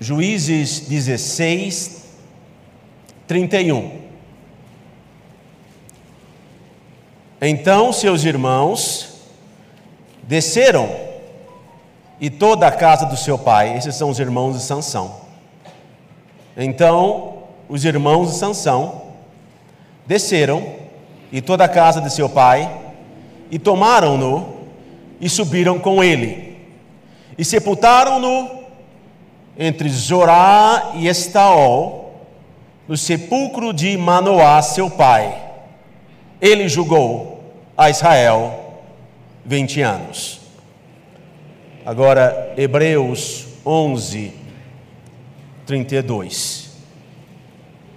Juízes 16, 31. Então seus irmãos desceram e toda a casa do seu pai, esses são os irmãos de Sansão. Então os irmãos de Sansão desceram e toda a casa de seu pai e tomaram-no e subiram com ele e sepultaram-no entre Zorá e Estaol no sepulcro de Manoá seu pai. Ele julgou a Israel 20 anos. Agora Hebreus 11 32.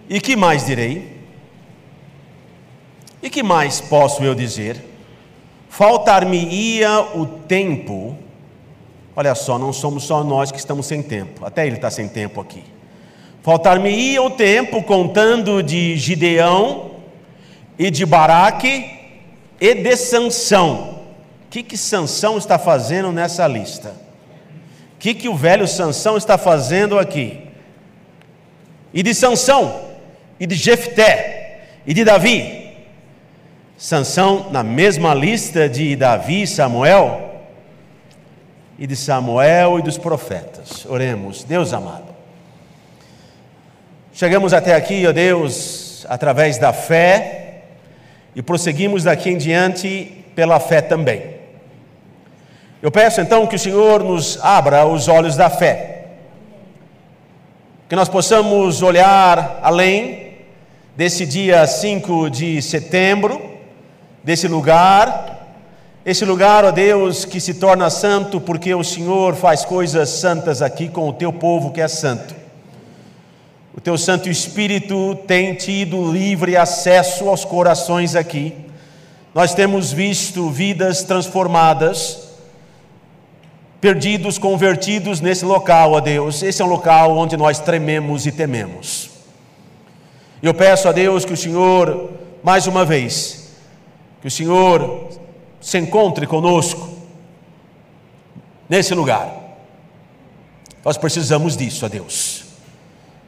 E que mais direi? E que mais posso eu dizer? Faltar-me-ia o tempo. Olha só, não somos só nós que estamos sem tempo, até ele está sem tempo aqui. Faltar-me-ia o tempo contando de Gideão e de Baraque e de Sansão. O que, que Sansão está fazendo nessa lista? O que, que o velho Sansão está fazendo aqui? E de Sansão, e de Jefté, e de Davi, Sansão na mesma lista de Davi e Samuel, e de Samuel e dos profetas. Oremos, Deus amado. Chegamos até aqui, ó Deus, através da fé, e prosseguimos daqui em diante pela fé também. Eu peço então que o Senhor nos abra os olhos da fé, que nós possamos olhar além desse dia 5 de setembro, desse lugar, esse lugar, ó Deus, que se torna santo porque o Senhor faz coisas santas aqui com o teu povo que é santo. O teu Santo Espírito tem tido livre acesso aos corações aqui. Nós temos visto vidas transformadas, perdidos, convertidos nesse local, ó Deus. Esse é um local onde nós trememos e tememos. Eu peço a Deus que o Senhor, mais uma vez, que o Senhor se encontre conosco nesse lugar. Nós precisamos disso, a Deus.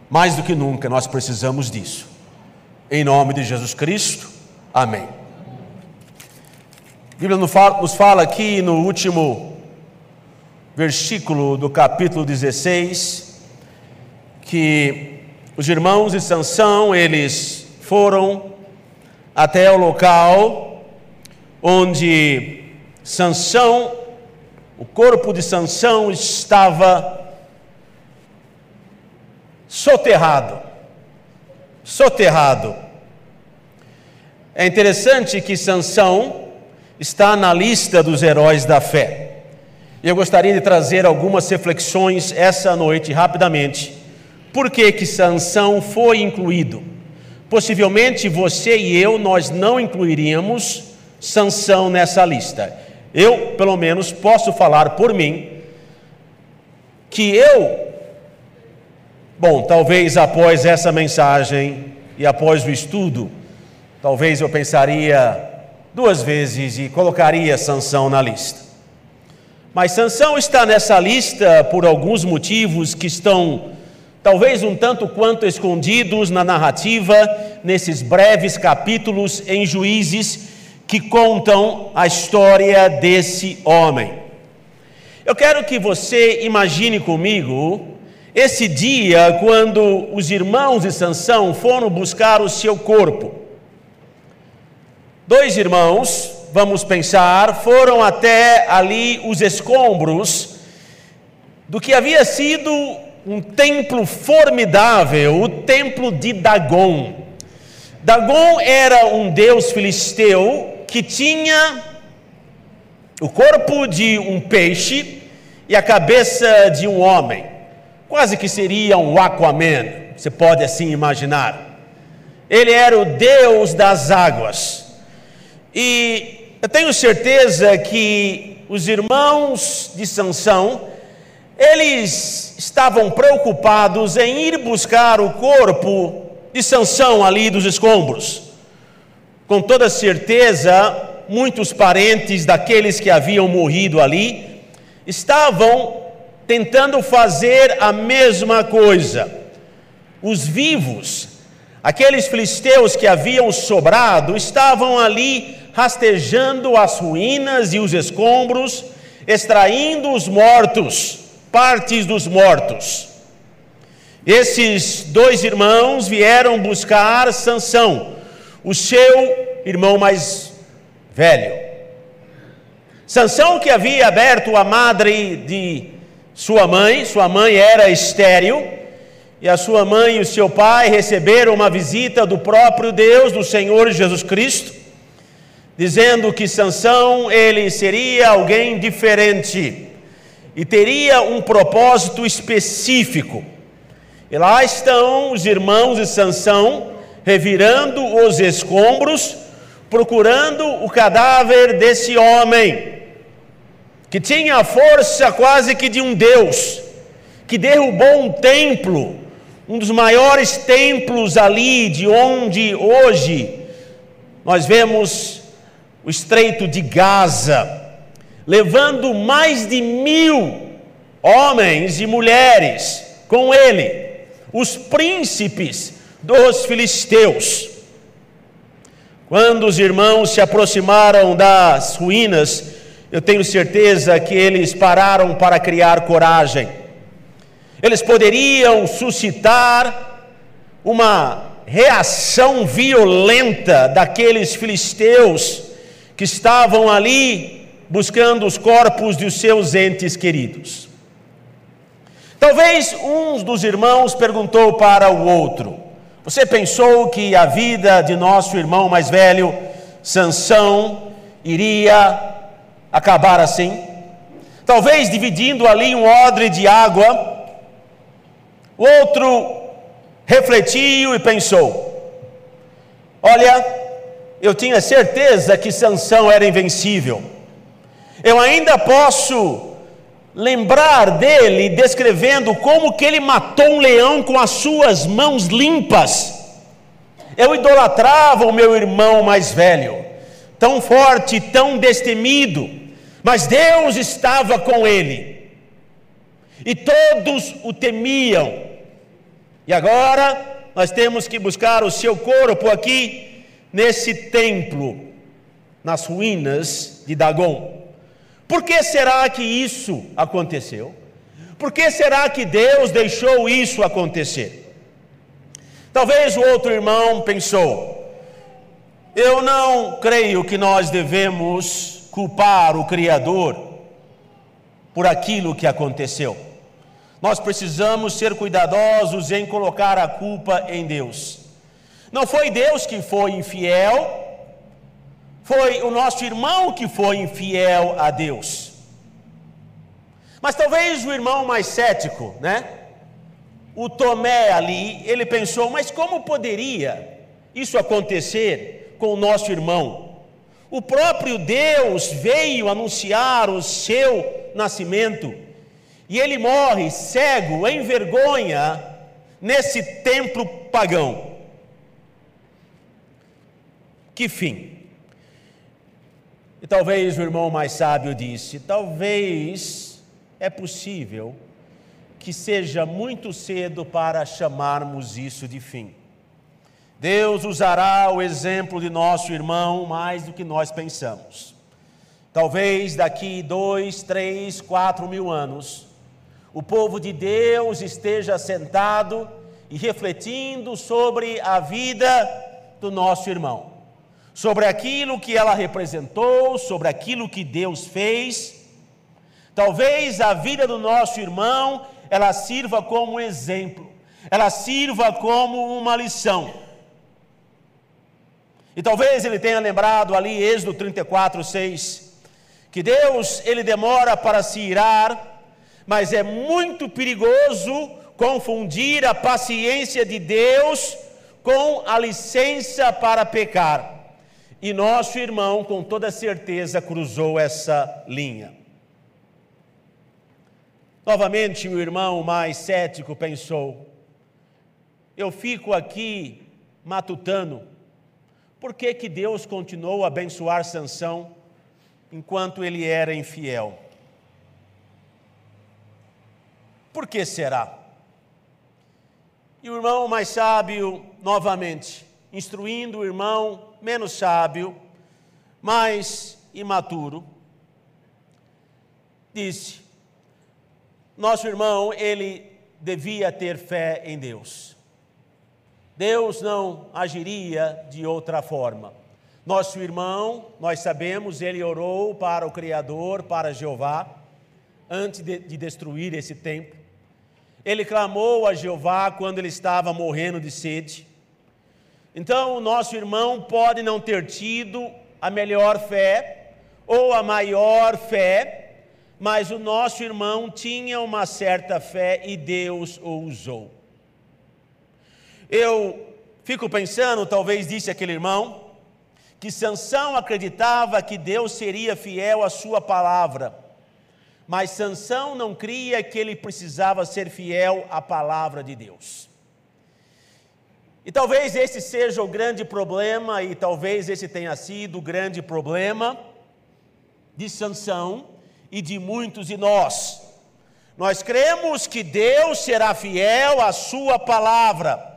Mais do que nunca nós precisamos disso. Em nome de Jesus Cristo. Amém. A Bíblia nos fala, aqui no último versículo do capítulo 16 que os irmãos de Sansão, eles foram até o local onde Sansão, o corpo de Sansão estava soterrado. Soterrado. É interessante que Sansão está na lista dos heróis da fé. Eu gostaria de trazer algumas reflexões essa noite rapidamente. Por que que Sansão foi incluído? Possivelmente você e eu nós não incluiríamos Sansão nessa lista. Eu, pelo menos, posso falar por mim que eu, bom, talvez após essa mensagem e após o estudo, talvez eu pensaria duas vezes e colocaria Sansão na lista. Mas Sansão está nessa lista por alguns motivos que estão talvez um tanto quanto escondidos na narrativa nesses breves capítulos em Juízes que contam a história desse homem. Eu quero que você imagine comigo esse dia quando os irmãos de Sansão foram buscar o seu corpo. Dois irmãos, vamos pensar, foram até ali os escombros do que havia sido um templo formidável, o templo de Dagon. Dagon era um deus filisteu que tinha o corpo de um peixe e a cabeça de um homem. Quase que seria um Aquaman, você pode assim imaginar. Ele era o Deus das águas. E eu tenho certeza que os irmãos de Sansão, eles estavam preocupados em ir buscar o corpo de Sansão ali dos escombros. Com toda certeza, muitos parentes daqueles que haviam morrido ali estavam tentando fazer a mesma coisa. Os vivos, aqueles filisteus que haviam sobrado, estavam ali rastejando as ruínas e os escombros, extraindo os mortos, partes dos mortos. Esses dois irmãos vieram buscar Sansão, o seu irmão mais velho. Sansão que havia aberto a madre de sua mãe, sua mãe era estéril, e a sua mãe e o seu pai receberam uma visita do próprio Deus, do Senhor Jesus Cristo, dizendo que Sansão ele seria alguém diferente e teria um propósito específico. E lá estão os irmãos de Sansão revirando os escombros, procurando o cadáver desse homem que tinha a força quase que de um deus, que derrubou um templo, um dos maiores templos ali de onde hoje nós vemos o Estreito de Gaza, levando mais de mil homens e mulheres com ele, os príncipes dos filisteus. Quando os irmãos se aproximaram das ruínas, eu tenho certeza que eles pararam para criar coragem. Eles poderiam suscitar uma reação violenta daqueles filisteus que estavam ali buscando os corpos de seus entes queridos. Talvez um dos irmãos perguntou para o outro: Você pensou que a vida de nosso irmão mais velho, Sansão, iria acabar assim? Talvez dividindo ali um odre de água. O outro refletiu e pensou: Olha, eu tinha certeza que Sansão era invencível. Eu ainda posso lembrar dele descrevendo como que ele matou um leão com as suas mãos limpas. Eu idolatrava o meu irmão mais velho, tão forte, tão destemido, mas Deus estava com ele. E todos o temiam. E agora nós temos que buscar o seu corpo aqui nesse templo, nas ruínas de Dagon. Por que será que isso aconteceu? Por que será que Deus deixou isso acontecer? Talvez o outro irmão pensou: eu não creio que nós devemos culpar o Criador por aquilo que aconteceu. Nós precisamos ser cuidadosos em colocar a culpa em Deus. Não foi Deus que foi infiel, foi o nosso irmão que foi infiel a Deus. Mas talvez o irmão mais cético, né? O Tomé ali, ele pensou: mas como poderia isso acontecer com o nosso irmão? O próprio Deus veio anunciar o seu nascimento e ele morre cego, em vergonha, nesse templo pagão. Que fim? E talvez o irmão mais sábio disse: talvez é possível que seja muito cedo para chamarmos isso de fim. Deus usará o exemplo de nosso irmão mais do que nós pensamos. Talvez daqui dois, três, quatro mil anos, o povo de Deus esteja sentado e refletindo sobre a vida do nosso irmão sobre aquilo que ela representou, sobre aquilo que Deus fez. Talvez a vida do nosso irmão ela sirva como exemplo, ela sirva como uma lição. E talvez ele tenha lembrado ali, Êxodo 34, 6, que Deus ele demora para se irar, mas é muito perigoso confundir a paciência de Deus com a licença para pecar. E nosso irmão, com toda certeza, cruzou essa linha. Novamente, o irmão mais cético pensou: eu fico aqui matutando, por que, que Deus continuou a abençoar Sansão enquanto ele era infiel? Por que será? E o irmão mais sábio, novamente, instruindo o irmão menos sábio, mais imaturo, disse: Nosso irmão, ele devia ter fé em Deus. Deus não agiria de outra forma. Nosso irmão, nós sabemos, ele orou para o Criador, para Jeová, antes de, de destruir esse templo. Ele clamou a Jeová quando ele estava morrendo de sede. Então, o nosso irmão pode não ter tido a melhor fé ou a maior fé, mas o nosso irmão tinha uma certa fé e Deus o usou. Eu fico pensando, talvez disse aquele irmão, que Sansão acreditava que Deus seria fiel à sua palavra, mas Sansão não cria que ele precisava ser fiel à palavra de Deus. E talvez esse seja o grande problema, e talvez esse tenha sido o grande problema de Sansão, e de muitos de nós. Nós cremos que Deus será fiel à Sua palavra.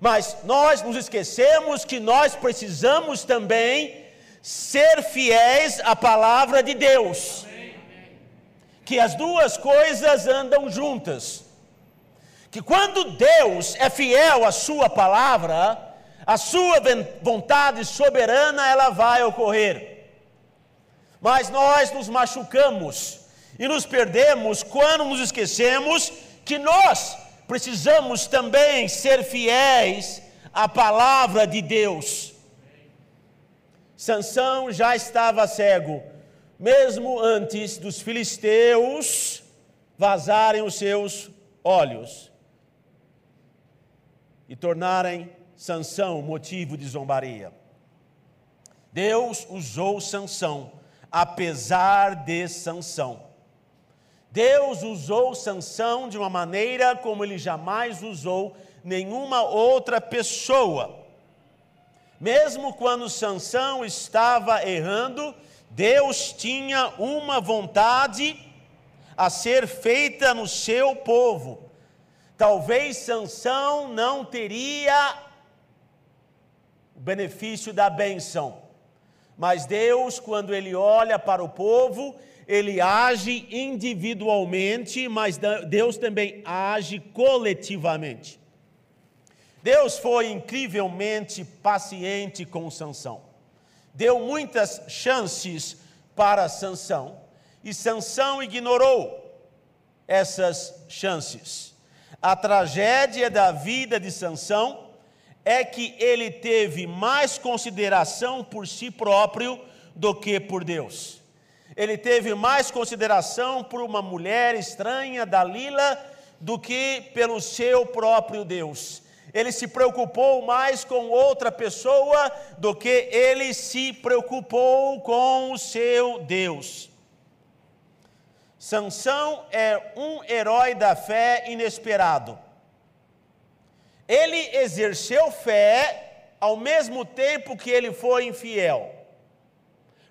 Mas nós nos esquecemos que nós precisamos também ser fiéis à palavra de Deus. Que as duas coisas andam juntas. Que quando Deus é fiel à Sua palavra, a Sua vontade soberana ela vai ocorrer. Mas nós nos machucamos e nos perdemos quando nos esquecemos que nós precisamos também ser fiéis à palavra de Deus. Sansão já estava cego, mesmo antes dos filisteus vazarem os seus olhos e tornarem Sansão motivo de zombaria. Deus usou Sansão apesar de Sansão. Deus usou Sansão de uma maneira como ele jamais usou nenhuma outra pessoa. Mesmo quando Sansão estava errando, Deus tinha uma vontade a ser feita no seu povo. Talvez Sansão não teria o benefício da benção, mas Deus, quando Ele olha para o povo, Ele age individualmente, mas Deus também age coletivamente. Deus foi incrivelmente paciente com Sansão. Deu muitas chances para Sansão, e Sansão ignorou essas chances. A tragédia da vida de Sansão é que ele teve mais consideração por si próprio do que por Deus. Ele teve mais consideração por uma mulher estranha, Dalila, do que pelo seu próprio Deus. Ele se preocupou mais com outra pessoa do que ele se preocupou com o seu Deus. Sansão é um herói da fé inesperado. Ele exerceu fé ao mesmo tempo que ele foi infiel.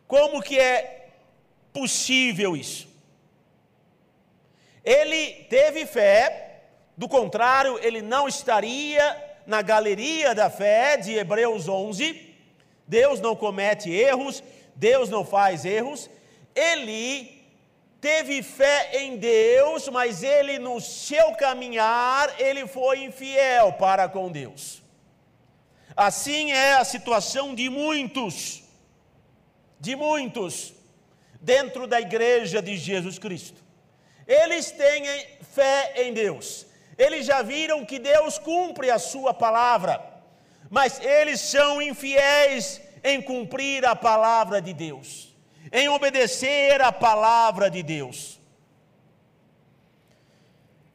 Como que é possível isso? Ele teve fé, do contrário, ele não estaria na galeria da fé de Hebreus 11. Deus não comete erros, Deus não faz erros. Ele teve fé em Deus, mas ele no seu caminhar, ele foi infiel para com Deus. Assim é a situação de muitos, de muitos, dentro da igreja de Jesus Cristo. Eles têm fé em Deus, eles já viram que Deus cumpre a sua palavra, mas eles são infiéis em cumprir a palavra de Deus em obedecer a palavra de Deus.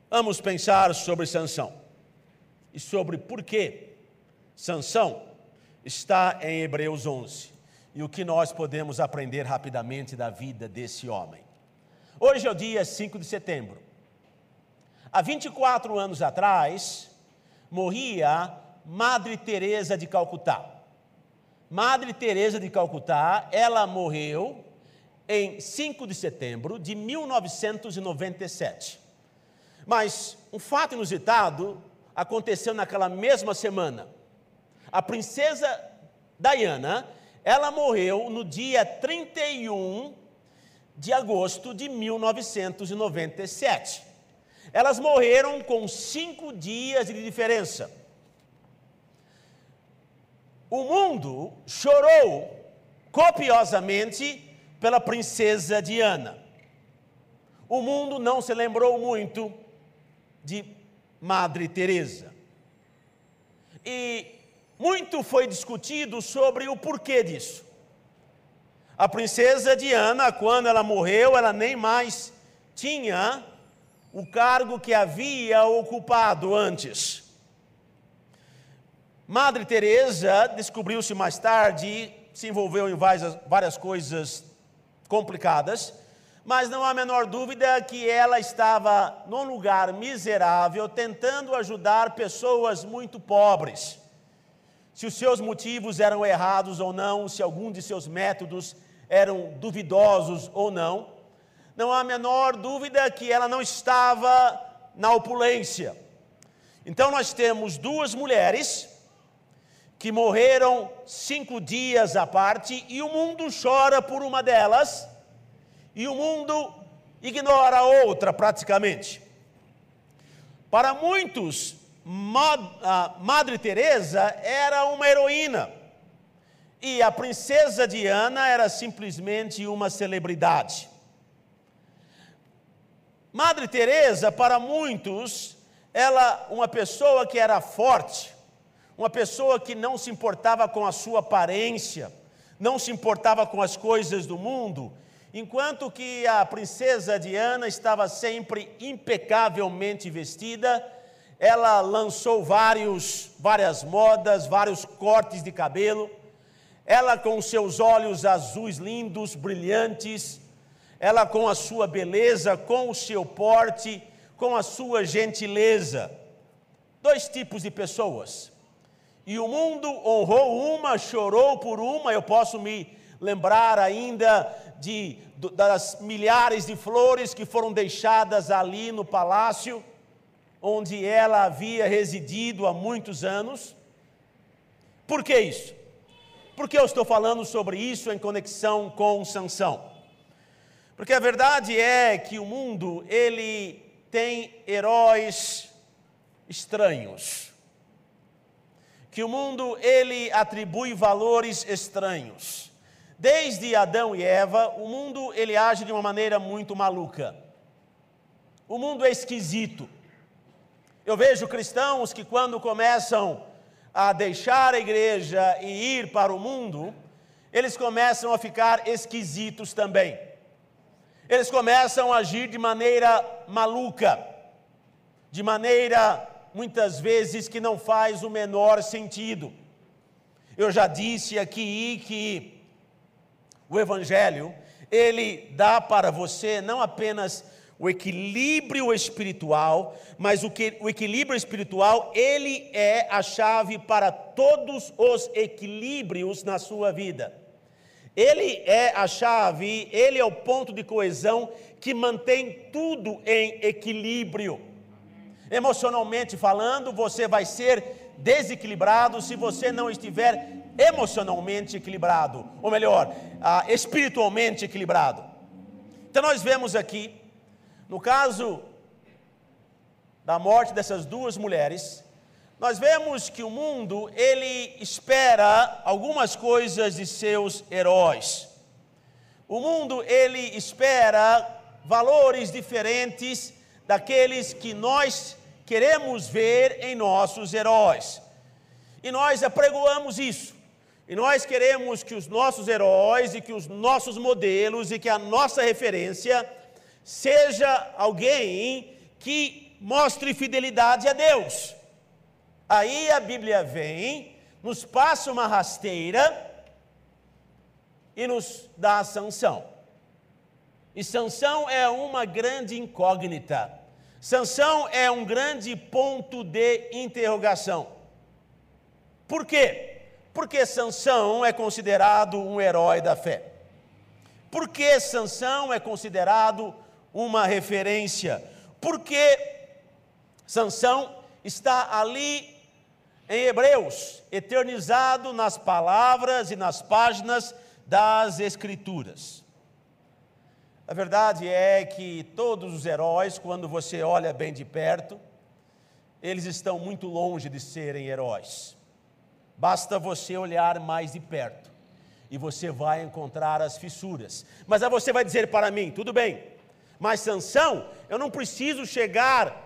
Vamos pensar sobre Sansão e sobre por que Sansão está em Hebreus 11 e o que nós podemos aprender rapidamente da vida desse homem. Hoje é o dia 5 de setembro. Há 24 anos atrás, morria Madre Teresa de Calcutá. Madre Teresa de Calcutá, ela morreu em 5 de setembro de 1997. Mas um fato inusitado aconteceu naquela mesma semana. A princesa Diana, ela morreu no dia 31 de agosto de 1997. Elas morreram com cinco dias de diferença. O mundo chorou copiosamente pela princesa Diana. O mundo não se lembrou muito de Madre Teresa. E muito foi discutido sobre o porquê disso. A princesa Diana, quando ela morreu, ela nem mais tinha o cargo que havia ocupado antes. Madre Teresa descobriu-se mais tarde, se envolveu em várias, várias coisas complicadas, mas não há a menor dúvida que ela estava num lugar miserável, tentando ajudar pessoas muito pobres. Se os seus motivos eram errados ou não, se algum de seus métodos eram duvidosos ou não, não há a menor dúvida que ela não estava na opulência. Então nós temos duas mulheres que morreram cinco dias à parte, e o mundo chora por uma delas, e o mundo ignora a outra praticamente. Para muitos, Madre Teresa era uma heroína e a princesa Diana era simplesmente uma celebridade. Madre Teresa, para muitos, ela uma pessoa que era forte, uma pessoa que não se importava com a sua aparência, não se importava com as coisas do mundo, enquanto que a princesa Diana estava sempre impecavelmente vestida, ela lançou vários, várias modas, vários cortes de cabelo, ela com seus olhos azuis lindos, brilhantes, ela com a sua beleza, com o seu porte, com a sua gentileza. Dois tipos de pessoas e o mundo honrou uma, chorou por uma. Eu posso me lembrar ainda de, das milhares de flores que foram deixadas ali no palácio, onde ela havia residido há muitos anos. Por que isso? Porque eu estou falando sobre isso em conexão com Sansão. Porque a verdade é que o mundo ele tem heróis estranhos que o mundo ele atribui valores estranhos. Desde Adão e Eva, o mundo ele age de uma maneira muito maluca. O mundo é esquisito. Eu vejo cristãos que quando começam a deixar a igreja e ir para o mundo, eles começam a ficar esquisitos também. Eles começam a agir de maneira maluca, de maneira muitas vezes que não faz o menor sentido. Eu já disse aqui que o Evangelho, ele dá para você não apenas o equilíbrio espiritual, mas o, que, o equilíbrio espiritual, ele é a chave para todos os equilíbrios na sua vida. Ele é a chave, ele é o ponto de coesão que mantém tudo em equilíbrio. Emocionalmente falando, você vai ser desequilibrado se você não estiver emocionalmente equilibrado, ou melhor, ah, espiritualmente equilibrado. Então nós vemos aqui, no caso da morte dessas duas mulheres, nós vemos que o mundo ele espera algumas coisas de seus heróis. O mundo ele espera valores diferentes daqueles que nós queremos ver em nossos heróis. E nós apregoamos isso. E nós queremos que os nossos heróis e que os nossos modelos e que a nossa referência seja alguém que mostre fidelidade a Deus. Aí a Bíblia vem, nos passa uma rasteira e nos dá a sanção. E Sansão é uma grande incógnita. Sansão é um grande ponto de interrogação. Por quê? Porque Sansão é considerado um herói da fé. Por que Sansão é considerado uma referência? Porque Sansão está ali em Hebreus, eternizado nas palavras e nas páginas das Escrituras. A verdade é que todos os heróis, quando você olha bem de perto, eles estão muito longe de serem heróis. Basta você olhar mais de perto e você vai encontrar as fissuras. Mas aí você vai dizer para mim, tudo bem, mas Sansão, eu não preciso chegar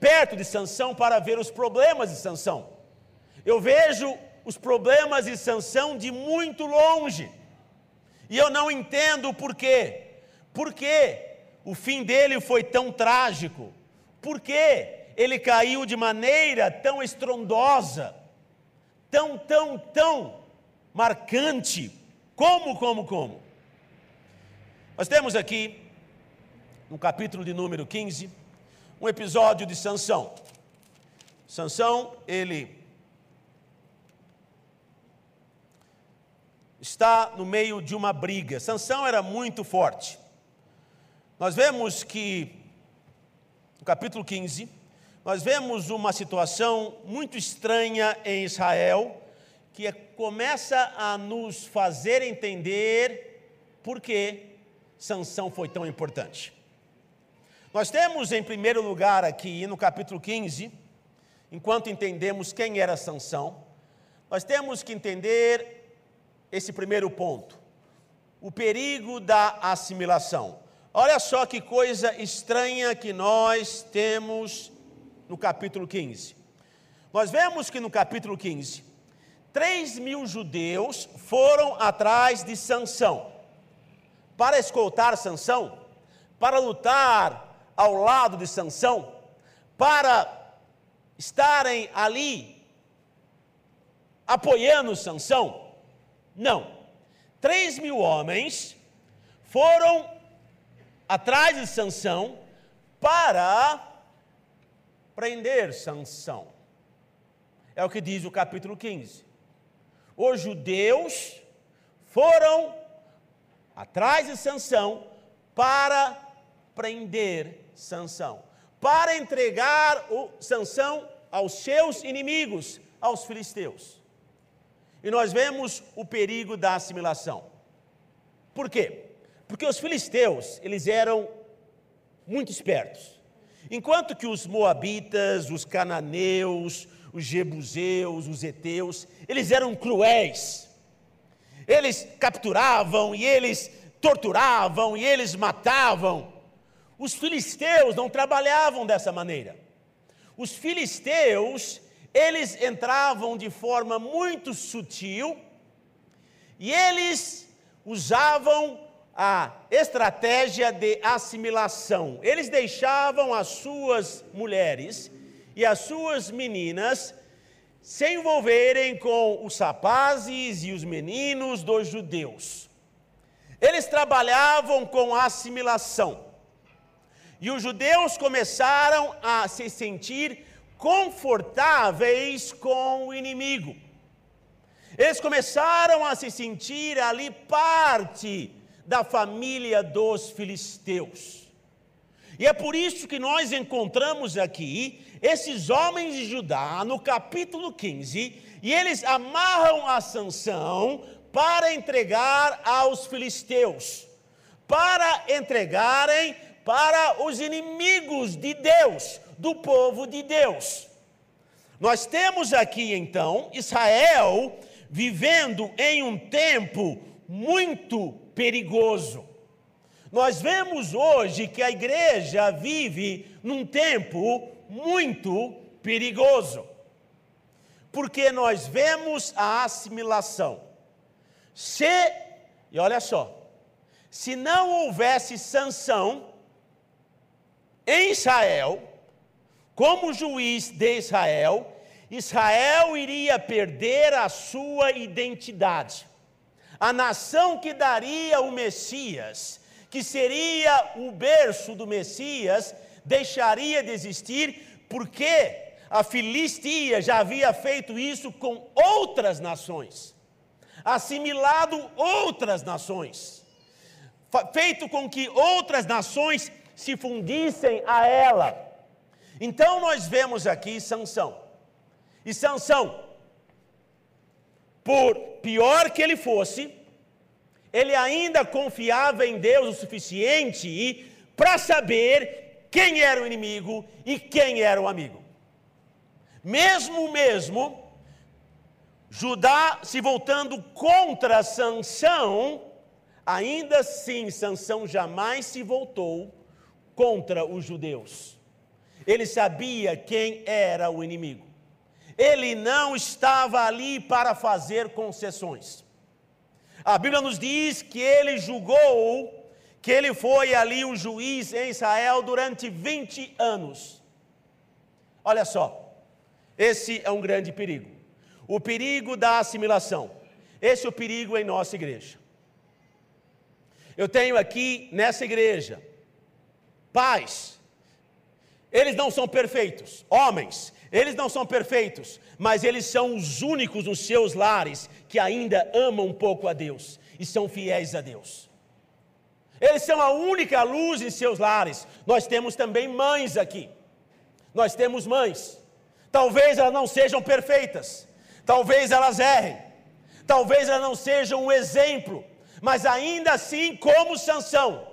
perto de Sansão para ver os problemas de Sansão. Eu vejo os problemas de Sansão de muito longe. E eu não entendo o porquê. Por que o fim dele foi tão trágico? Por que ele caiu de maneira tão estrondosa, tão, tão, tão marcante? Como, como, como? Nós temos aqui, no capítulo de número 15, um episódio de Sansão. Sansão, ele está no meio de uma briga. Sansão era muito forte. Nós vemos que, no capítulo 15, nós vemos uma situação muito estranha em Israel, que é, começa a nos fazer entender por que Sansão foi tão importante. Nós temos em primeiro lugar aqui no capítulo 15, enquanto entendemos quem era Sansão, nós temos que entender esse primeiro ponto, o perigo da assimilação. Olha só que coisa estranha que nós temos no capítulo 15. Nós vemos que no capítulo 15, 3 mil judeus foram atrás de Sansão para escoltar Sansão, para lutar ao lado de Sansão, para estarem ali apoiando Sansão. Não. 3 mil homens foram atrás de Sansão para prender Sansão. É o que diz o capítulo 15. Os judeus foram atrás de Sansão para prender Sansão, para entregar o Sansão aos seus inimigos, aos filisteus. E nós vemos o perigo da assimilação. Por quê? Porque os filisteus, eles eram muito espertos. Enquanto que os moabitas, os cananeus, os jebuseus, os heteus, eles eram cruéis. Eles capturavam e eles torturavam e eles matavam. Os filisteus não trabalhavam dessa maneira. Os filisteus, eles entravam de forma muito sutil e eles usavam a estratégia de assimilação. Eles deixavam as suas mulheres e as suas meninas se envolverem com os rapazes e os meninos dos judeus. Eles trabalhavam com assimilação. E os judeus começaram a se sentir confortáveis com o inimigo. Eles começaram a se sentir ali parte da família dos filisteus. E é por isso que nós encontramos aqui esses homens de Judá no capítulo 15, e eles amarram a Sansão para entregar aos filisteus, para entregarem para os inimigos de Deus, do povo de Deus. Nós temos aqui então Israel vivendo em um tempo muito perigoso. Nós vemos hoje que a igreja vive num tempo muito perigoso, porque nós vemos a assimilação. Se, e olha só, se não houvesse sanção em Israel, como juiz de Israel, Israel iria perder a sua identidade a nação que daria o Messias, que seria o berço do Messias, deixaria de existir, porque a Filistia já havia feito isso com outras nações, assimilado outras nações. feito com que outras nações se fundissem a ela. Então nós vemos aqui Sansão. E Sansão, por pior que ele fosse, ele ainda confiava em Deus o suficiente para saber quem era o inimigo e quem era o amigo. Mesmo mesmo Judá se voltando contra Sansão, ainda assim Sansão jamais se voltou contra os judeus. Ele sabia quem era o inimigo. Ele não estava ali para fazer concessões. A Bíblia nos diz que ele julgou, que ele foi ali o juiz em Israel durante 20 anos. Olha só, esse é um grande perigo. O perigo da assimilação. Esse é o perigo em nossa igreja. Eu tenho aqui nessa igreja pais, eles não são perfeitos, homens, eles não são perfeitos, mas eles são os únicos nos seus lares que ainda amam um pouco a Deus e são fiéis a Deus. Eles são a única luz em seus lares. Nós temos também mães aqui. Nós temos mães. Talvez elas não sejam perfeitas, talvez elas errem, talvez elas não sejam um exemplo, mas ainda assim, como Sansão,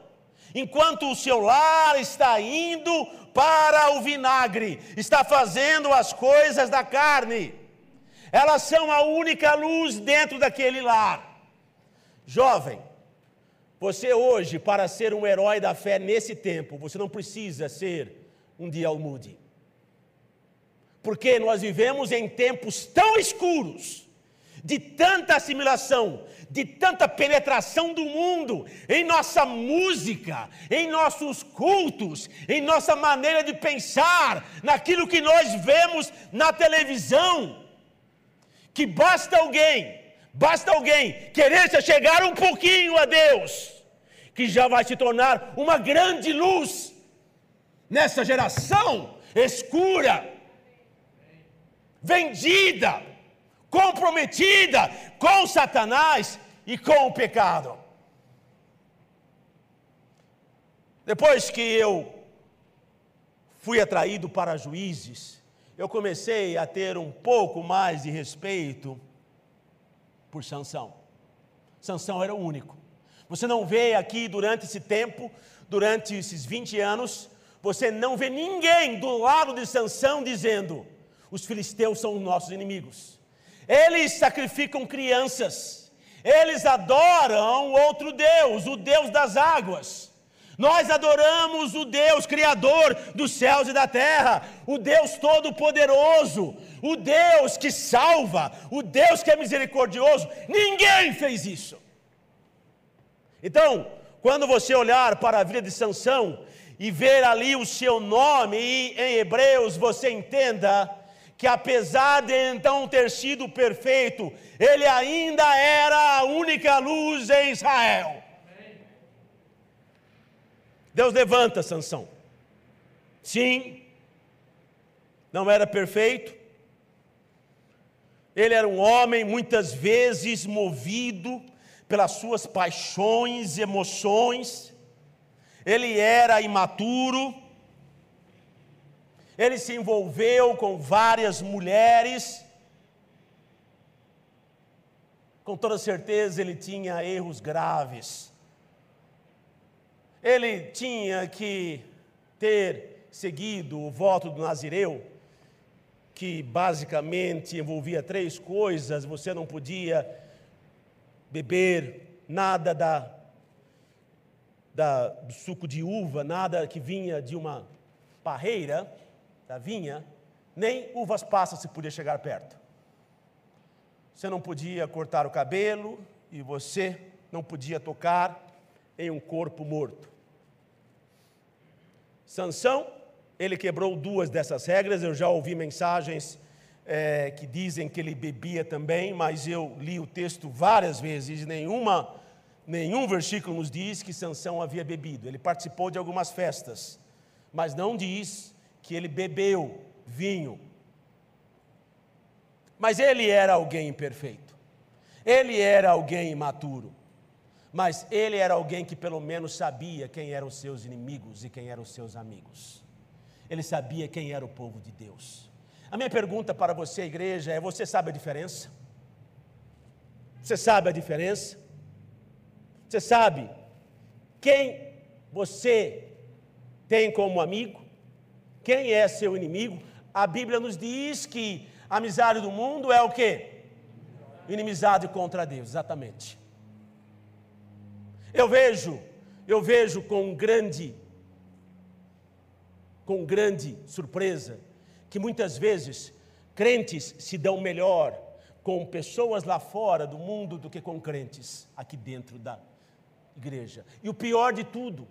enquanto o seu lar está indo para o vinagre, está fazendo as coisas da carne. Elas são a única luz dentro daquele lar. Jovem, você hoje, para ser um herói da fé nesse tempo, você não precisa ser um Dialmude. Porque nós vivemos em tempos tão escuros de tanta assimilação, de tanta penetração do mundo em nossa música, em nossos cultos, em nossa maneira de pensar, naquilo que nós vemos na televisão, que basta alguém, basta alguém querer se chegar um pouquinho a Deus, que já vai se tornar uma grande luz nessa geração escura, vendida, comprometida com Satanás e com o pecado. Depois que eu fui atraído para juízes, eu comecei a ter um pouco mais de respeito por Sansão. Sansão era o único. Você não vê aqui durante esse tempo, durante esses 20 anos, você não vê ninguém do lado de Sansão dizendo: os filisteus são os nossos inimigos. Eles sacrificam crianças, eles adoram outro Deus, o Deus das águas. Nós adoramos o Deus Criador dos céus e da terra, o Deus Todo-Poderoso, o Deus que salva, o Deus que é misericordioso. Ninguém fez isso. Então, quando você olhar para a vida de Sansão e ver ali o seu nome em Hebreus, você entenda que apesar de então ter sido perfeito, ele ainda era a única luz em Israel. Deus levanta Sansão. Sim, não era perfeito. Ele era um homem muitas vezes movido pelas suas paixões emoções. Ele era imaturo ele se envolveu com várias mulheres. Com toda certeza ele tinha erros graves. Ele tinha que ter seguido o voto do Nazireu, que basicamente envolvia três coisas: você não podia beber nada da, da, do suco de uva, nada que vinha de uma parreira da vinha, nem uvas passas se podia chegar perto. Você não podia cortar o cabelo e você não podia tocar em um corpo morto. Sansão, ele quebrou duas dessas regras. Eu já ouvi mensagens é, que dizem que ele bebia também, mas eu li o texto várias vezes e nenhuma, nenhum versículo nos diz que Sansão havia bebido. Ele participou de algumas festas, mas não diz que ele bebeu vinho. Mas ele era alguém imperfeito. Ele era alguém imaturo. Mas ele era alguém que pelo menos sabia quem eram os seus inimigos e quem eram os seus amigos. Ele sabia quem era o povo de Deus. A minha pergunta para você, igreja, é: você sabe a diferença? Você sabe a diferença? Você sabe quem você tem como amigo? Quem é seu inimigo? A Bíblia nos diz que a amizade do mundo é o que? Inimizade contra Deus, exatamente. Eu vejo, eu vejo com grande, com grande surpresa, que muitas vezes crentes se dão melhor com pessoas lá fora do mundo do que com crentes aqui dentro da igreja. E o pior de tudo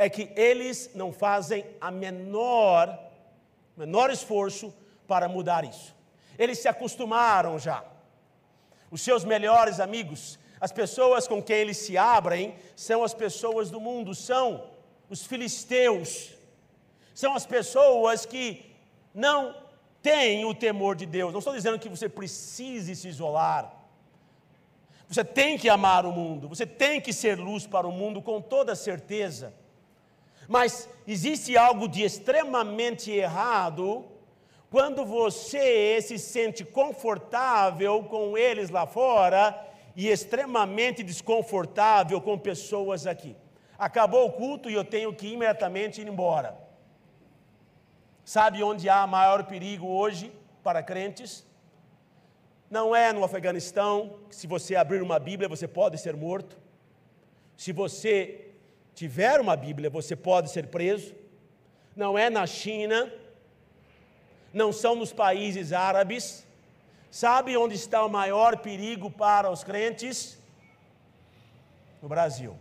é que eles não fazem a menor, menor esforço para mudar isso. Eles se acostumaram já. Os seus melhores amigos as pessoas com quem eles se abrem são as pessoas do mundo, são os filisteus, são as pessoas que não têm o temor de Deus. Não estou dizendo que você precise se isolar. Você tem que amar o mundo, você tem que ser luz para o mundo com toda certeza. Mas existe algo de extremamente errado quando você se sente confortável com eles lá fora e extremamente desconfortável com pessoas aqui. Acabou o culto e eu tenho que imediatamente ir embora. Sabe onde há maior perigo hoje para crentes? Não é no Afeganistão, que se você abrir uma Bíblia você pode ser morto. Se você tiver uma Bíblia, você pode ser preso. Não é na China, não são nos países árabes, Sabe onde está o maior perigo para os crentes? No Brasil,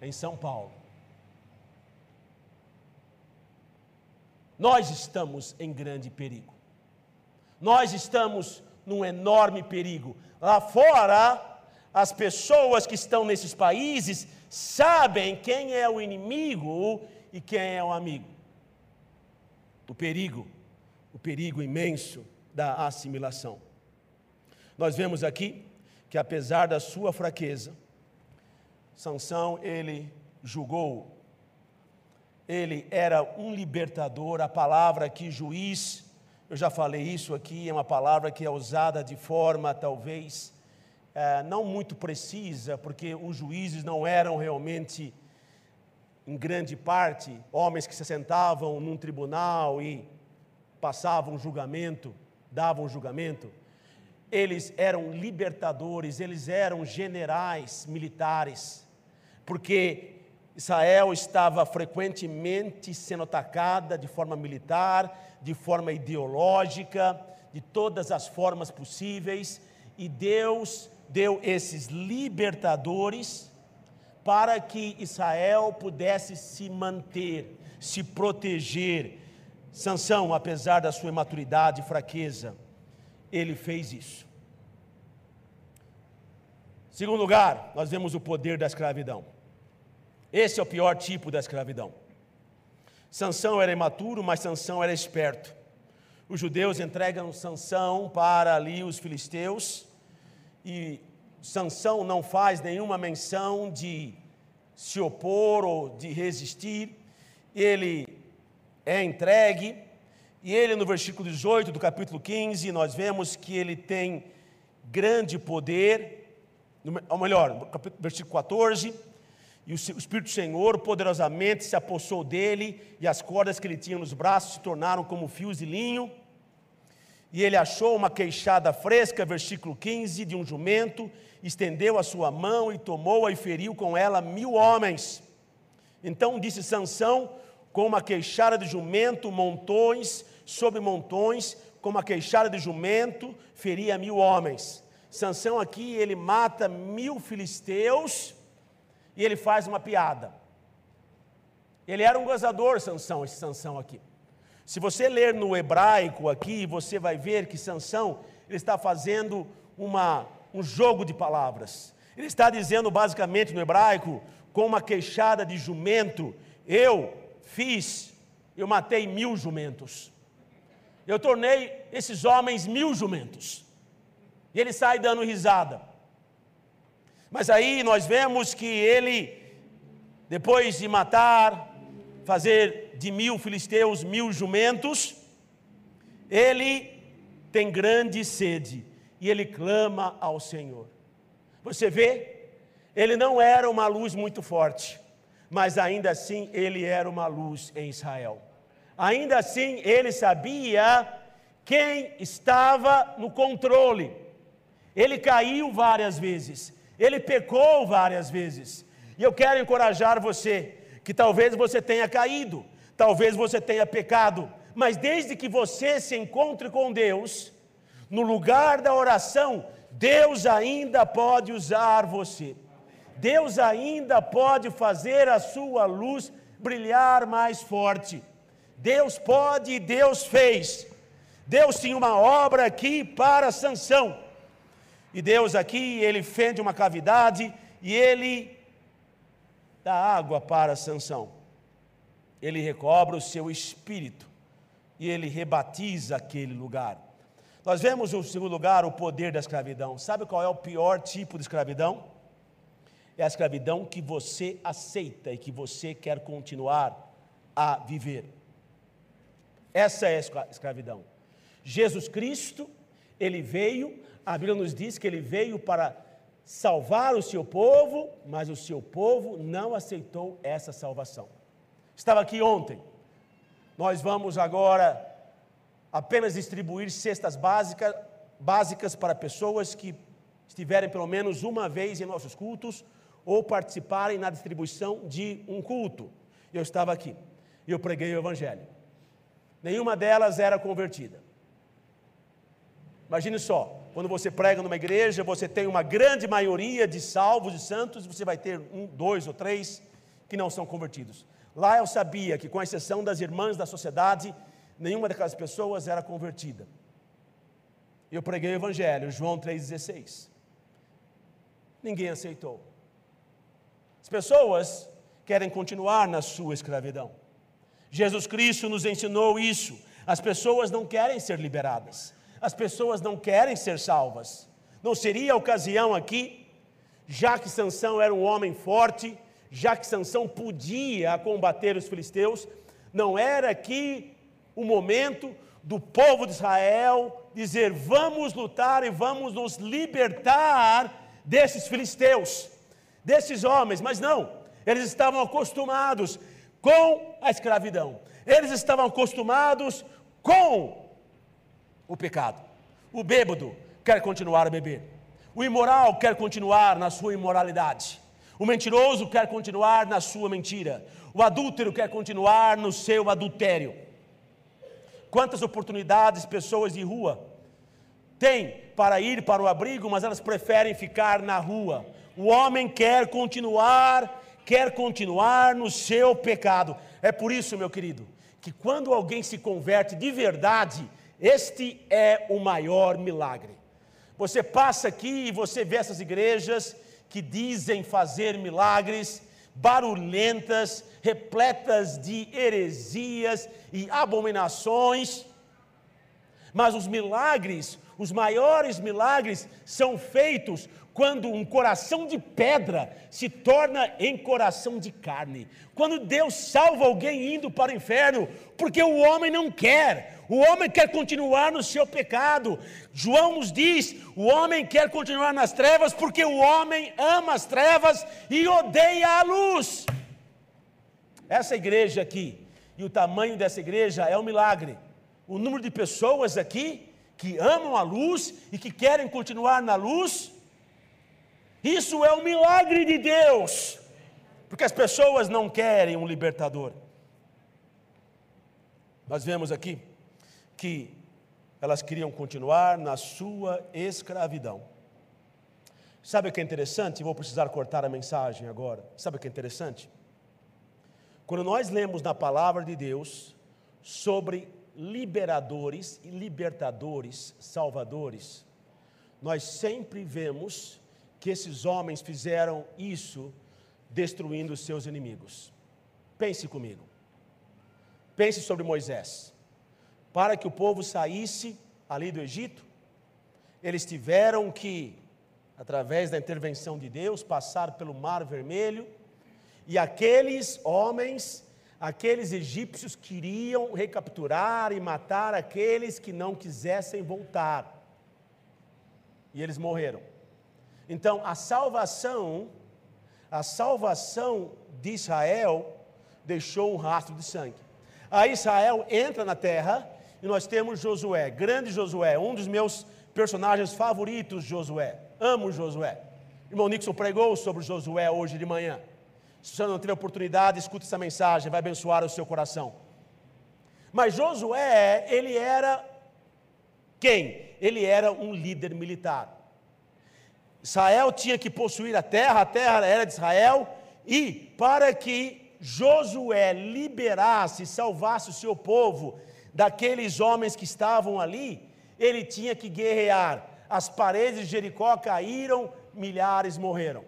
em São Paulo. Nós estamos em grande perigo. Nós estamos num enorme perigo. Lá fora, as pessoas que estão nesses países sabem quem é o inimigo e quem é o amigo. O perigo, o perigo imenso da assimilação. Nós vemos aqui que apesar da sua fraqueza, Sansão ele julgou, ele era um libertador, a palavra aqui juiz, eu já falei isso aqui, é uma palavra que é usada de forma talvez é, não muito precisa, porque os juízes não eram realmente, em grande parte, homens que se sentavam num tribunal e passavam julgamento davam julgamento, eles eram libertadores, eles eram generais militares, porque Israel estava frequentemente sendo atacada de forma militar, de forma ideológica, de todas as formas possíveis, e Deus deu esses libertadores para que Israel pudesse se manter, se proteger, Sansão, apesar da sua imaturidade e fraqueza, ele fez isso. Segundo lugar, nós vemos o poder da escravidão. Esse é o pior tipo da escravidão. Sansão era imaturo, mas Sansão era esperto. Os judeus entregam Sansão para ali os filisteus e Sansão não faz nenhuma menção de se opor ou de resistir. Ele é entregue, e ele, no versículo 18 do capítulo 15, nós vemos que ele tem grande poder, ou melhor, versículo 14, e o Espírito do Senhor poderosamente se apossou dele, e as cordas que ele tinha nos braços se tornaram como fios de linho, e ele achou uma queixada fresca, versículo 15, de um jumento, estendeu a sua mão e tomou-a e feriu com ela mil homens. Então disse Sansão: com uma queixada de jumento, montões sobre montões, com uma queixada de jumento, feria mil homens. Sansão aqui, ele mata mil filisteus e ele faz uma piada. Ele era um gozador, Sansão, esse Sansão aqui. Se você ler no hebraico aqui, você vai ver que Sansão, ele está fazendo uma, um jogo de palavras. Ele está dizendo basicamente no hebraico, com uma queixada de jumento, eu fiz, eu matei mil jumentos. Eu tornei esses homens mil jumentos. E ele sai dando risada. Mas aí nós vemos que ele, depois de matar, fazer de mil filisteus mil jumentos, ele tem grande sede e ele clama ao Senhor. Você vê, ele não era uma luz muito forte, mas ainda assim ele era uma luz em Israel. Ainda assim ele sabia quem estava no controle. Ele caiu várias vezes, ele pecou várias vezes. E eu quero encorajar você, que talvez você tenha caído, talvez você tenha pecado, mas desde que você se encontre com Deus, no lugar da oração, Deus ainda pode usar você. Deus ainda pode fazer a sua luz brilhar mais forte. Deus pode e Deus fez. Deus tinha uma obra aqui para Sansão. E Deus aqui, ele fende uma cavidade e ele dá água para Sansão. Ele recobra o seu espírito e ele rebatiza aquele lugar. Nós vemos no segundo lugar o poder da escravidão. Sabe qual é o pior tipo de escravidão? É a escravidão que você aceita e que você quer continuar a viver. Essa é a escravidão. Jesus Cristo, ele veio, a Bíblia nos diz que ele veio para salvar o seu povo, mas o seu povo não aceitou essa salvação. Estava aqui ontem. Nós vamos agora apenas distribuir cestas básicas, básicas para pessoas que estiverem pelo menos uma vez em nossos cultos ou participarem na distribuição de um culto. Eu estava aqui e eu preguei o Evangelho. Nenhuma delas era convertida. Imagine só, quando você prega numa igreja, você tem uma grande maioria de salvos e santos, você vai ter um, dois ou três que não são convertidos. Lá eu sabia que, com exceção das irmãs da sociedade, nenhuma daquelas pessoas era convertida. Eu preguei o Evangelho, João 3,16. Ninguém aceitou. As pessoas querem continuar na sua escravidão. Jesus Cristo nos ensinou isso. As pessoas não querem ser liberadas, as pessoas não querem ser salvas. Não seria a ocasião aqui, já que Sansão era um homem forte, já que Sansão podia combater os filisteus, não era aqui o momento do povo de Israel dizer: vamos lutar e vamos nos libertar desses filisteus, desses homens, mas não, eles estavam acostumados com a escravidão. Eles estavam acostumados com o pecado. O bêbado quer continuar a beber. O imoral quer continuar na sua imoralidade. O mentiroso quer continuar na sua mentira. O adúltero quer continuar no seu adultério. Quantas oportunidades pessoas de rua têm para ir para o abrigo, mas elas preferem ficar na rua. O homem quer continuar quer continuar no seu pecado. É por isso, meu querido, que quando alguém se converte de verdade, este é o maior milagre. Você passa aqui e você vê essas igrejas que dizem fazer milagres, barulhentas, repletas de heresias e abominações, mas os milagres, os maiores milagres, são feitos quando um coração de pedra se torna em coração de carne. Quando Deus salva alguém indo para o inferno, porque o homem não quer, o homem quer continuar no seu pecado. João nos diz: o homem quer continuar nas trevas porque o homem ama as trevas e odeia a luz. Essa igreja aqui, e o tamanho dessa igreja é um milagre. O número de pessoas aqui que amam a luz e que querem continuar na luz isso é um milagre de Deus, porque as pessoas não querem um libertador. Nós vemos aqui que elas queriam continuar na sua escravidão. Sabe o que é interessante? Vou precisar cortar a mensagem agora. Sabe o que é interessante? Quando nós lemos na palavra de Deus sobre liberadores e libertadores, salvadores, nós sempre vemos que esses homens fizeram isso destruindo os seus inimigos. Pense comigo. Pense sobre Moisés. Para que o povo saísse ali do Egito, eles tiveram que através da intervenção de Deus, passaram pelo Mar Vermelho, e aqueles homens, aqueles egípcios queriam recapturar e matar aqueles que não quisessem voltar. E eles morreram. Então, a salvação, a salvação de Israel deixou um rastro de sangue. Aí Israel entra na terra e nós temos Josué, grande Josué, um dos meus personagens favoritos, Josué. Amo Josué. Irmão Nixon pregou sobre Josué hoje de manhã. Se você não tiver oportunidade, escute essa mensagem, vai abençoar o seu coração. Mas Josué, ele era quem? Ele era um líder militar. Israel tinha que possuir a terra, a terra era de Israel, e para que Josué liberasse, salvasse o seu povo daqueles homens que estavam ali, ele tinha que guerrear. As paredes de Jericó caíram, milhares morreram.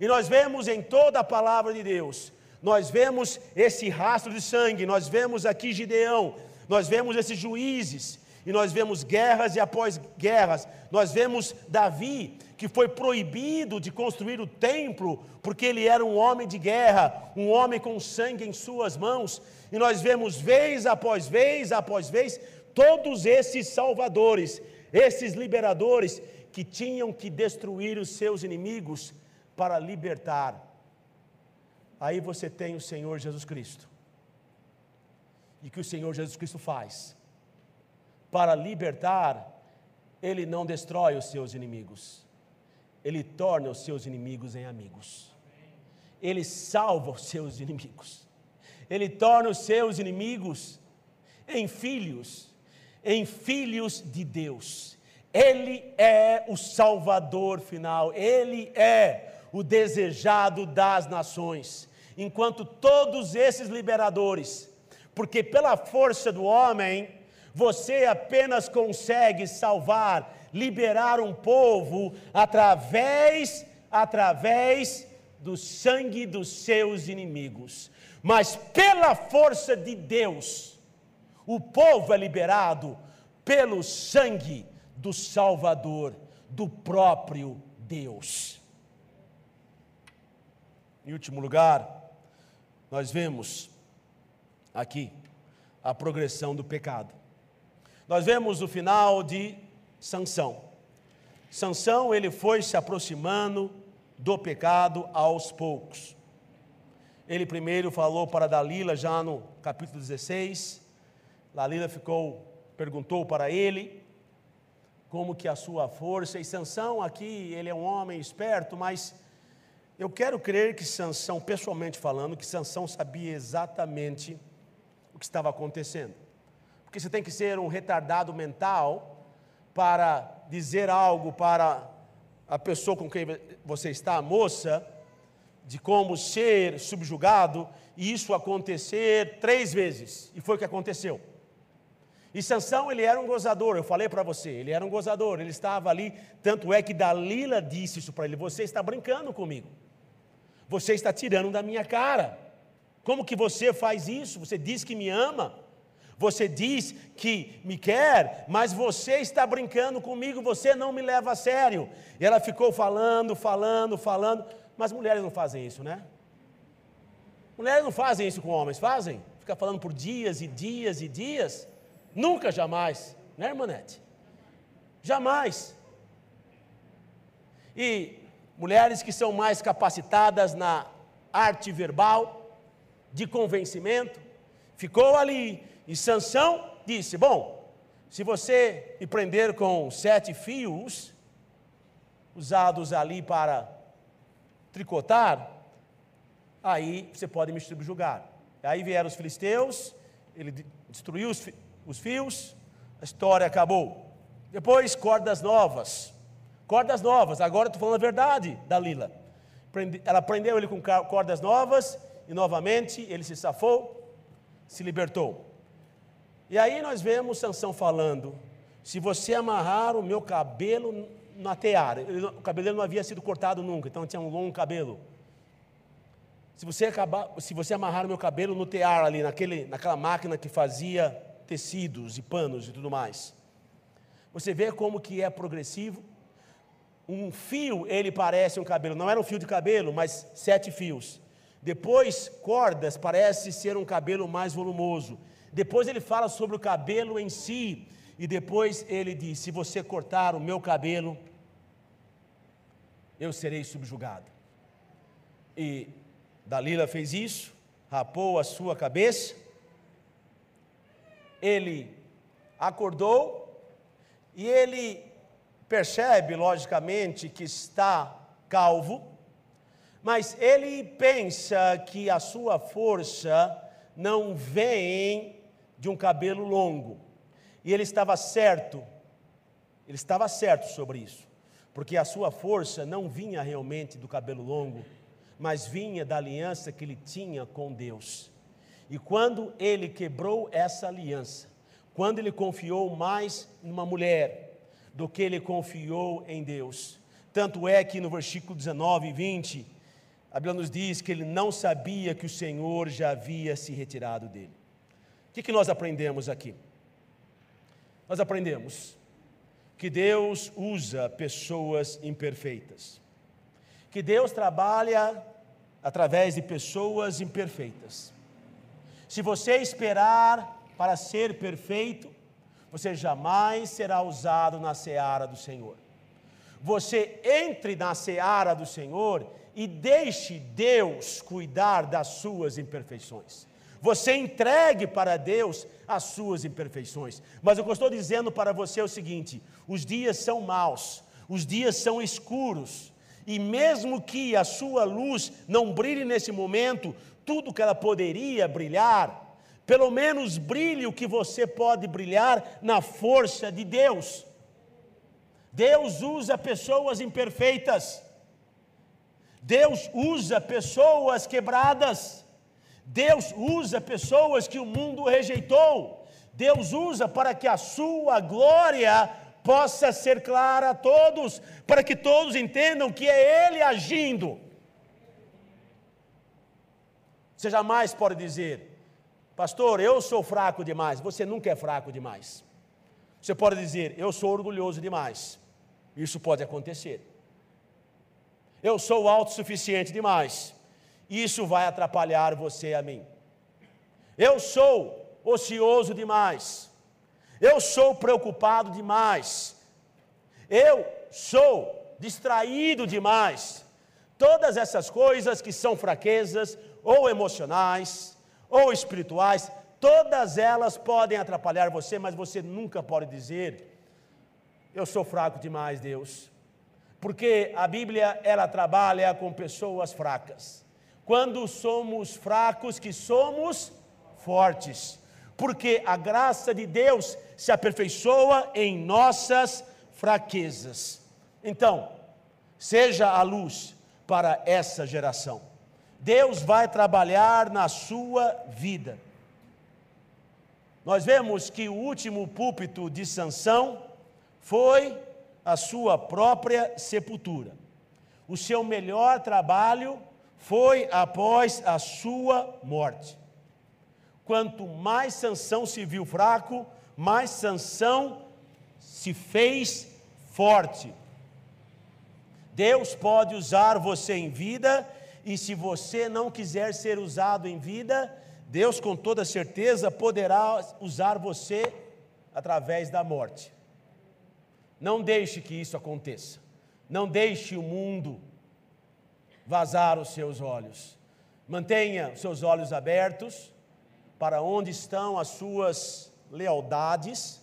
E nós vemos em toda a palavra de Deus, nós vemos esse rastro de sangue, nós vemos aqui Gideão, nós vemos esses juízes, e nós vemos guerras e após guerras, nós vemos Davi, que foi proibido de construir o templo, porque ele era um homem de guerra, um homem com sangue em suas mãos, e nós vemos vez após vez após vez, todos esses salvadores, esses liberadores, que tinham que destruir os seus inimigos para libertar. Aí você tem o Senhor Jesus Cristo. E que o Senhor Jesus Cristo faz? para libertar, ele não destrói os seus inimigos, ele torna os seus inimigos em amigos, ele salva os seus inimigos, ele torna os seus inimigos em filhos, em filhos de Deus. Ele é o Salvador final, Ele é o desejado das nações. Enquanto todos esses liberadores, porque pela força do homem, você apenas consegue salvar, liberar um povo através através do sangue dos seus inimigos. Mas pela força de Deus, o povo é liberado pelo sangue do Salvador, do próprio Deus. Em último lugar, nós vemos aqui a progressão do pecado. Nós vemos o final de Sansão. Sansão, ele foi se aproximando do pecado aos poucos. Ele primeiro falou para Dalila já no capítulo 16. Dalila ficou perguntou para ele como que a sua força e Sansão aqui, ele é um homem esperto, mas eu quero crer que Sansão, pessoalmente falando, que Sansão sabia exatamente o que estava acontecendo porque você tem que ser um retardado mental para dizer algo para a pessoa com quem você está, a moça, de como ser subjugado, e isso acontecer três vezes, e foi o que aconteceu. E Sansão, ele era um gozador, eu falei para você, ele era um gozador, ele estava ali, tanto é que Dalila disse isso para ele: Você está brincando comigo, você está tirando da minha cara. Como que você faz isso? Você diz que me ama, você diz que me quer, mas você está brincando comigo, você não me leva a sério. E ela ficou falando, falando, falando. Mas mulheres não fazem isso, né? Mulheres não fazem isso com homens, fazem? Fica falando por dias e dias e dias. Nunca, jamais. Né, irmanete? Jamais. E mulheres que são mais capacitadas na arte verbal, de convencimento, ficou ali e Sansão disse: Bom, se você me prender com sete fios, usados ali para tricotar, aí você pode me subjugar. Aí vieram os filisteus, ele destruiu os, os fios, a história acabou. Depois, cordas novas. Cordas novas, agora estou falando a verdade, Dalila. Ela prendeu ele com cordas novas e novamente ele se safou, se libertou. E aí nós vemos Sansão falando: se você amarrar o meu cabelo na teara, o cabelo não havia sido cortado nunca, então tinha um longo cabelo. Se você, acabar, se você amarrar o meu cabelo no tear ali, naquele, naquela máquina que fazia tecidos e panos e tudo mais, você vê como que é progressivo. um fio, ele parece um cabelo. Não era um fio de cabelo, mas sete fios. Depois, cordas, parece ser um cabelo mais volumoso. Depois ele fala sobre o cabelo em si. E depois ele diz: Se você cortar o meu cabelo, eu serei subjugado. E Dalila fez isso, rapou a sua cabeça. Ele acordou e ele percebe, logicamente, que está calvo, mas ele pensa que a sua força não vem de um cabelo longo. E ele estava certo, ele estava certo sobre isso, porque a sua força não vinha realmente do cabelo longo, mas vinha da aliança que ele tinha com Deus. E quando ele quebrou essa aliança, quando ele confiou mais numa mulher, do que ele confiou em Deus. Tanto é que no versículo 19 e 20, a Bíblia nos diz que ele não sabia que o Senhor já havia se retirado dele. O que, que nós aprendemos aqui? Nós aprendemos que Deus usa pessoas imperfeitas, que Deus trabalha através de pessoas imperfeitas. Se você esperar para ser perfeito, você jamais será usado na seara do Senhor. Você entre na seara do Senhor e deixe Deus cuidar das suas imperfeições. Você entregue para Deus as suas imperfeições. Mas o que eu estou dizendo para você é o seguinte: os dias são maus, os dias são escuros, e mesmo que a sua luz não brilhe nesse momento, tudo que ela poderia brilhar, pelo menos brilhe o que você pode brilhar na força de Deus. Deus usa pessoas imperfeitas. Deus usa pessoas quebradas. Deus usa pessoas que o mundo rejeitou. Deus usa para que a sua glória possa ser clara a todos, para que todos entendam que é Ele agindo. Você jamais pode dizer, Pastor, eu sou fraco demais. Você nunca é fraco demais. Você pode dizer, eu sou orgulhoso demais. Isso pode acontecer. Eu sou autossuficiente demais. Isso vai atrapalhar você a mim. Eu sou ocioso demais. Eu sou preocupado demais. Eu sou distraído demais. Todas essas coisas que são fraquezas ou emocionais, ou espirituais, todas elas podem atrapalhar você, mas você nunca pode dizer: Eu sou fraco demais, Deus. Porque a Bíblia, ela trabalha com pessoas fracas. Quando somos fracos, que somos fortes. Porque a graça de Deus se aperfeiçoa em nossas fraquezas. Então, seja a luz para essa geração. Deus vai trabalhar na sua vida. Nós vemos que o último púlpito de Sansão foi a sua própria sepultura. O seu melhor trabalho foi após a sua morte. Quanto mais Sansão se viu fraco, mais Sansão se fez forte. Deus pode usar você em vida e se você não quiser ser usado em vida, Deus com toda certeza poderá usar você através da morte. Não deixe que isso aconteça. Não deixe o mundo vazar os seus olhos. Mantenha os seus olhos abertos para onde estão as suas lealdades,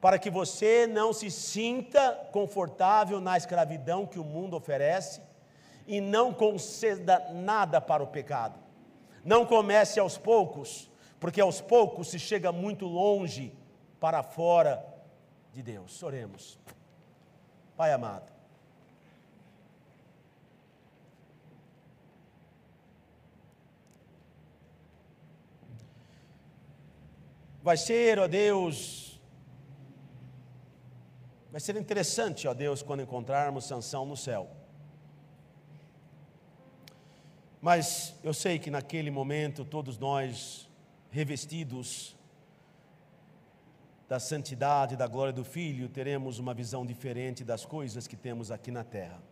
para que você não se sinta confortável na escravidão que o mundo oferece e não conceda nada para o pecado. Não comece aos poucos, porque aos poucos se chega muito longe para fora de Deus. Oremos. Pai amado, vai ser, ó Deus, vai ser interessante, ó Deus, quando encontrarmos Sansão no céu. Mas eu sei que naquele momento todos nós, revestidos da santidade, da glória do Filho, teremos uma visão diferente das coisas que temos aqui na terra.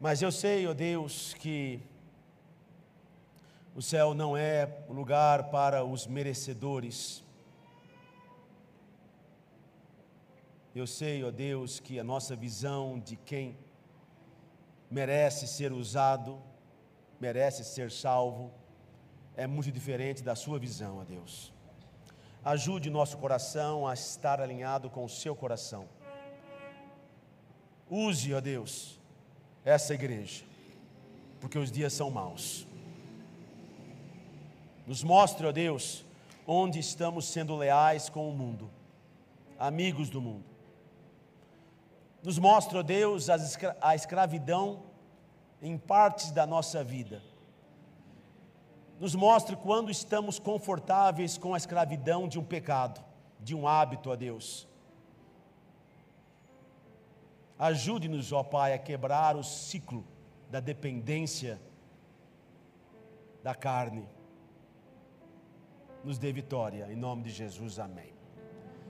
Mas eu sei, ó Deus, que o céu não é lugar para os merecedores. Eu sei, ó Deus, que a nossa visão de quem merece ser usado, merece ser salvo, é muito diferente da sua visão, ó Deus. Ajude nosso coração a estar alinhado com o seu coração. Use, ó Deus, essa igreja, porque os dias são maus. Nos mostre, ó Deus, onde estamos sendo leais com o mundo, amigos do mundo. Nos mostre, ó Deus, a escravidão em partes da nossa vida. Nos mostre quando estamos confortáveis com a escravidão de um pecado, de um hábito, ó Deus. Ajude-nos, ó Pai, a quebrar o ciclo da dependência da carne nos dê vitória. Em nome de Jesus, amém.